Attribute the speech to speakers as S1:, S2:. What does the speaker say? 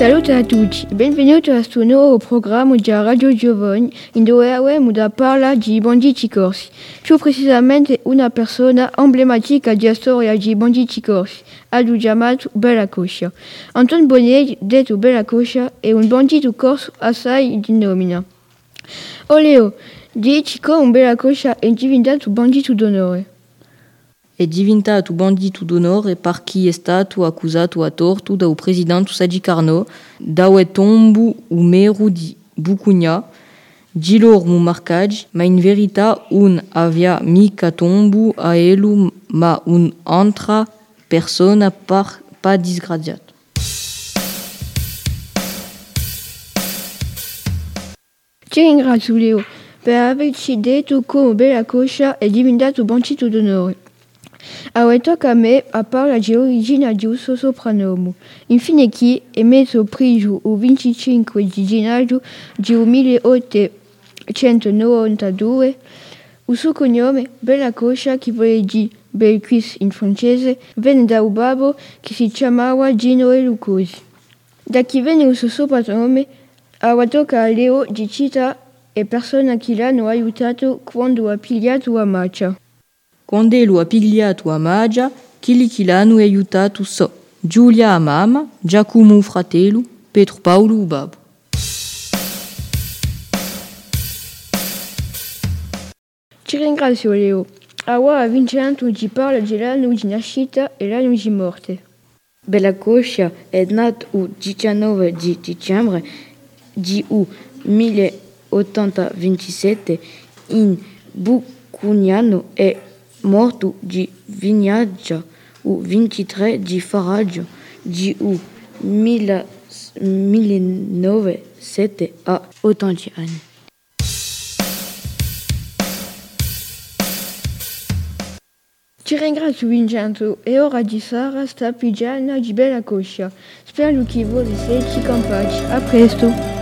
S1: Salute a tutti, benvenuti a questo nuovo programma di Radio Giovani in dove avremo da parlare di banditi corsi, più precisamente una persona emblematica della storia di banditi corsi, Adu chiamato Bella Coscia. Anton Bonelli, detto Bella Coscia, è un bandito corso assai di nomina. Oleo, dici come un Bella Coscia è diventato bandito d'onore.
S2: È diventato bandito d'onore per chi è stato accusato a torto dal presidente Sadi Carnot da tombu o mero di Bucugna, di loro mu marcaggi, ma in verità un avia mica tombu a elu ma un'altra persona par, pas
S1: Leo per averci detto come Bella Coscia è diventato bandito d'onore. Ora tocca a me a parlare di origine di questo soprannome. Infine chi è messo prigione il 25 di gennaio di 1892 il suo cognome, Bella Coscia, che vuol dire bel in francese, venne da un babbo che si chiamava Gino e Lucosi. Da chi venne il suo soprannome, ora tocca a Leo di città e persone che l'hanno aiutato quando ha pigliato a marcia.
S2: Quando lo ha pigliato a Magia, che l'hanno aiutato so Giulia a mamma, Giacomo fratello, Pietro Paolo babbo.
S1: Ti ringrazio Leo. Ora Vincenzo ci parla dell'anno di nascita e l'anno di morte.
S3: Bella Coscia è nato il 19 di dicembre di 1827 in Bucugnano e morto di Vignaggia il 23 di Faraggio di 1907 a 80 anni.
S1: Ti ringrazio Vincenzo e ora di Sara sta pigiana di Bella Coscia. Spero che voi siete capaci. A presto!